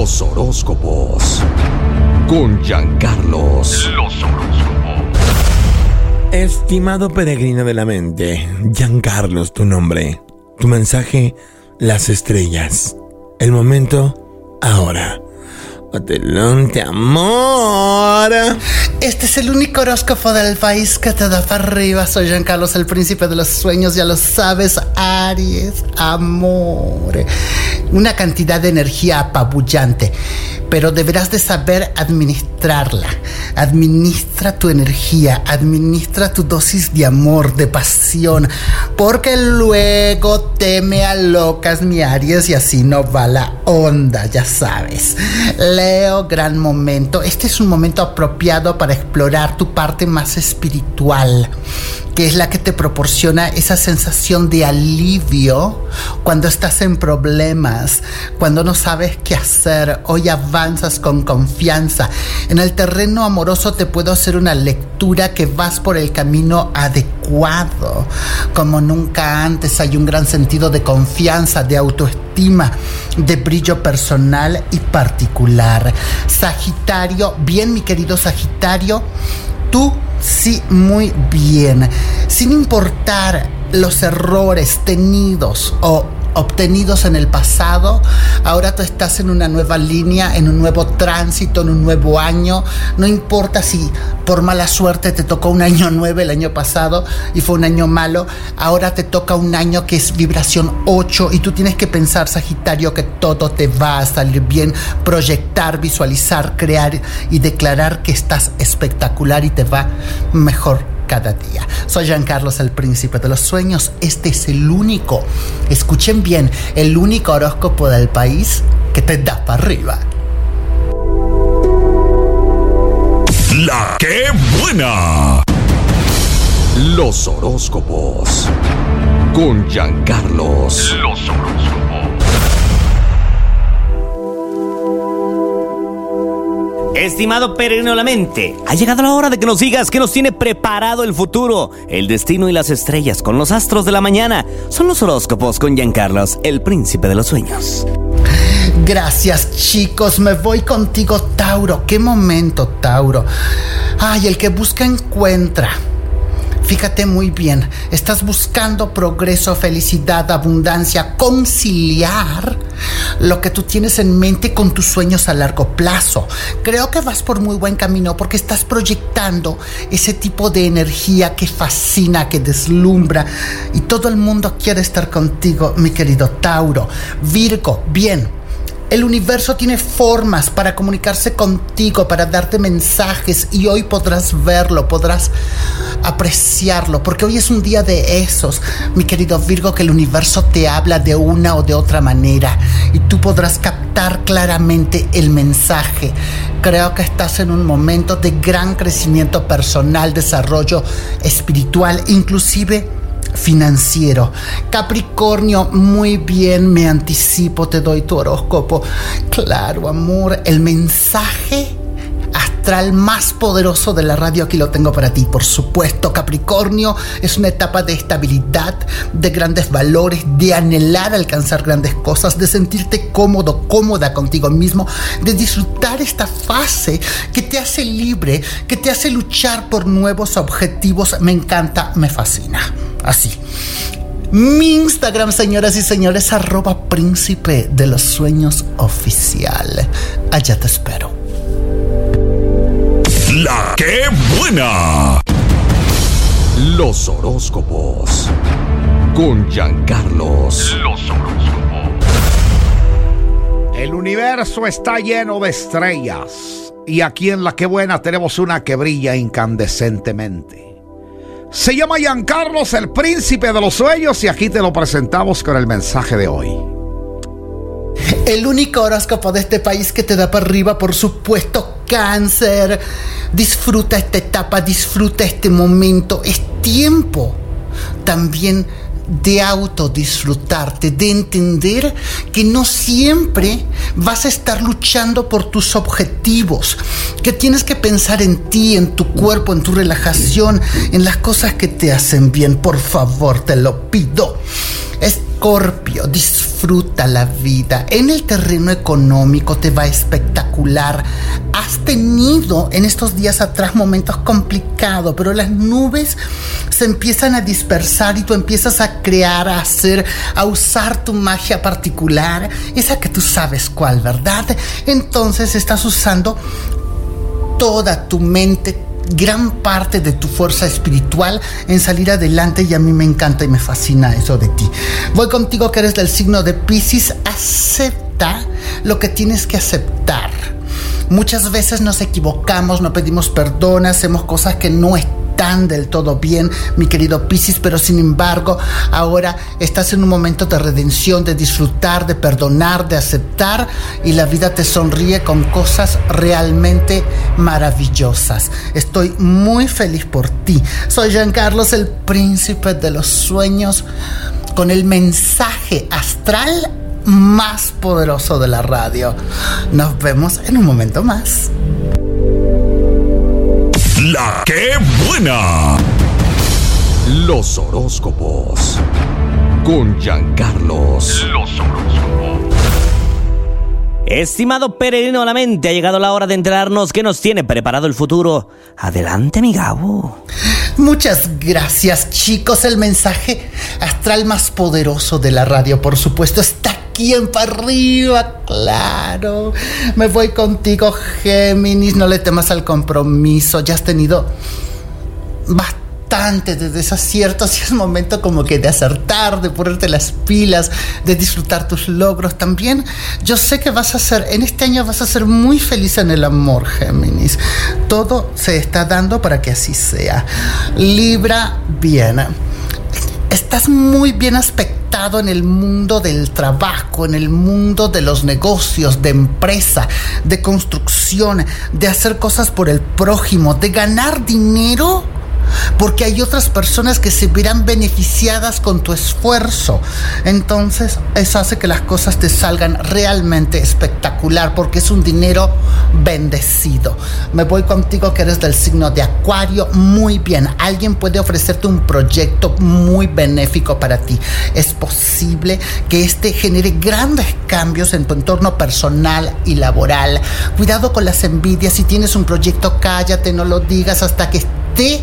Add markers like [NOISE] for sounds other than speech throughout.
Los horóscopos. Con Giancarlos. Los horóscopos. Estimado peregrino de la mente, Giancarlos, tu nombre. Tu mensaje, las estrellas. El momento, ahora. Adelante, amor. Este es el único horóscopo del país que te da para arriba. Soy Jean Carlos, el príncipe de los sueños. Ya lo sabes, Aries, amor. Una cantidad de energía apabullante, pero deberás de saber administrarla. Administra tu energía, administra tu dosis de amor, de pasión, porque luego te me alocas, mi Aries, y así no va la onda, ya sabes. Leo, gran momento. Este es un momento apropiado para explorar tu parte más espiritual, que es la que te proporciona esa sensación de alivio cuando estás en problemas, cuando no sabes qué hacer. Hoy avanzas con confianza. En el terreno amoroso te puedo hacer una lectura que vas por el camino adecuado. Como nunca antes hay un gran sentido de confianza, de autoestima, de brillo personal y particular. Sagitario, bien mi querido Sagitario, tú sí muy bien, sin importar los errores tenidos o obtenidos en el pasado, ahora tú estás en una nueva línea, en un nuevo tránsito, en un nuevo año. No importa si por mala suerte te tocó un año [LAUGHS] nueve el año pasado y fue un año malo, ahora te toca un año que es vibración 8 y tú tienes que pensar, Sagitario, que todo te va a salir bien, proyectar, visualizar, crear y declarar que estás espectacular y te va mejor cada día. Soy Jean Carlos, el príncipe de los sueños. Este es el único, escuchen bien, el único horóscopo del país que te da para arriba. La que buena. Los horóscopos. Con Giancarlos. Los horóscopos. Estimado peregrino la mente, ha llegado la hora de que nos digas qué nos tiene preparado el futuro, el destino y las estrellas con los astros de la mañana. Son los horóscopos con Giancarlos, el príncipe de los sueños. Gracias chicos, me voy contigo Tauro. ¿Qué momento Tauro? Ay, el que busca encuentra. Fíjate muy bien, estás buscando progreso, felicidad, abundancia, conciliar lo que tú tienes en mente con tus sueños a largo plazo. Creo que vas por muy buen camino porque estás proyectando ese tipo de energía que fascina, que deslumbra y todo el mundo quiere estar contigo, mi querido Tauro. Virgo, bien el universo tiene formas para comunicarse contigo, para darte mensajes y hoy podrás verlo, podrás apreciarlo, porque hoy es un día de esos, mi querido Virgo, que el universo te habla de una o de otra manera y tú podrás captar claramente el mensaje. Creo que estás en un momento de gran crecimiento personal, desarrollo espiritual, inclusive financiero. Capricornio, muy bien, me anticipo, te doy tu horóscopo. Claro, amor, el mensaje astral más poderoso de la radio aquí lo tengo para ti. Por supuesto, Capricornio es una etapa de estabilidad, de grandes valores, de anhelar alcanzar grandes cosas, de sentirte cómodo, cómoda contigo mismo, de disfrutar esta fase que te hace libre, que te hace luchar por nuevos objetivos. Me encanta, me fascina. Así. Mi Instagram, señoras y señores, arroba príncipe de los sueños oficial. Allá te espero. La que buena. Los horóscopos. Con Giancarlos. Los horóscopos. El universo está lleno de estrellas. Y aquí en La que buena tenemos una que brilla incandescentemente. Se llama Giancarlos, el príncipe de los sueños, y aquí te lo presentamos con el mensaje de hoy. El único horóscopo de este país que te da para arriba, por supuesto, cáncer. Disfruta esta etapa, disfruta este momento. Es tiempo también de autodisfrutarte, de entender que no siempre vas a estar luchando por tus objetivos, que tienes que pensar en ti, en tu cuerpo, en tu relajación, en las cosas que te hacen bien. Por favor, te lo pido. Escorpio, disfruta la vida. En el terreno económico te va espectacular. Has tenido en estos días atrás momentos complicados, pero las nubes se empiezan a dispersar y tú empiezas a crear, a hacer, a usar tu magia particular, esa que tú sabes cuál, ¿verdad? Entonces estás usando toda tu mente, gran parte de tu fuerza espiritual en salir adelante y a mí me encanta y me fascina eso de ti. Voy contigo que eres del signo de Pisces, acepta lo que tienes que aceptar. Muchas veces nos equivocamos, no pedimos perdón, hacemos cosas que no están del todo bien, mi querido Piscis, pero sin embargo, ahora estás en un momento de redención, de disfrutar, de perdonar, de aceptar y la vida te sonríe con cosas realmente maravillosas. Estoy muy feliz por ti. Soy Jean Carlos, el príncipe de los sueños, con el mensaje astral más poderoso de la radio. Nos vemos en un momento más. La que buena. Los horóscopos. Con Giancarlos. Los horóscopos. Estimado peregrino a la mente, ha llegado la hora de enterarnos qué nos tiene preparado el futuro. Adelante, mi Gabo. Muchas gracias, chicos. El mensaje astral más poderoso de la radio, por supuesto, está aquí en para arriba, claro. Me voy contigo, Géminis. No le temas al compromiso. Ya has tenido bastante de desaciertos y es momento como que de acertar, de ponerte las pilas, de disfrutar tus logros también. Yo sé que vas a ser, en este año vas a ser muy feliz en el amor, Géminis. Todo se está dando para que así sea. Libra, bien. Estás muy bien aspectado en el mundo del trabajo, en el mundo de los negocios, de empresa, de construcción, de hacer cosas por el prójimo, de ganar dinero porque hay otras personas que se verán beneficiadas con tu esfuerzo. Entonces, eso hace que las cosas te salgan realmente espectacular, porque es un dinero bendecido. Me voy contigo que eres del signo de Acuario. Muy bien, alguien puede ofrecerte un proyecto muy benéfico para ti. Es posible que este genere grandes cambios en tu entorno personal y laboral. Cuidado con las envidias. Si tienes un proyecto, cállate, no lo digas hasta que esté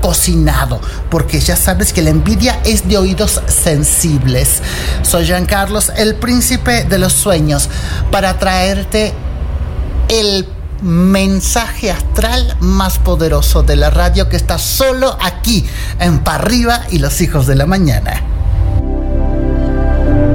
cocinado, porque ya sabes que la envidia es de oídos sensibles. Soy Jean Carlos, el príncipe de los sueños, para traerte el mensaje astral más poderoso de la radio que está solo aquí en Parriba y los hijos de la mañana.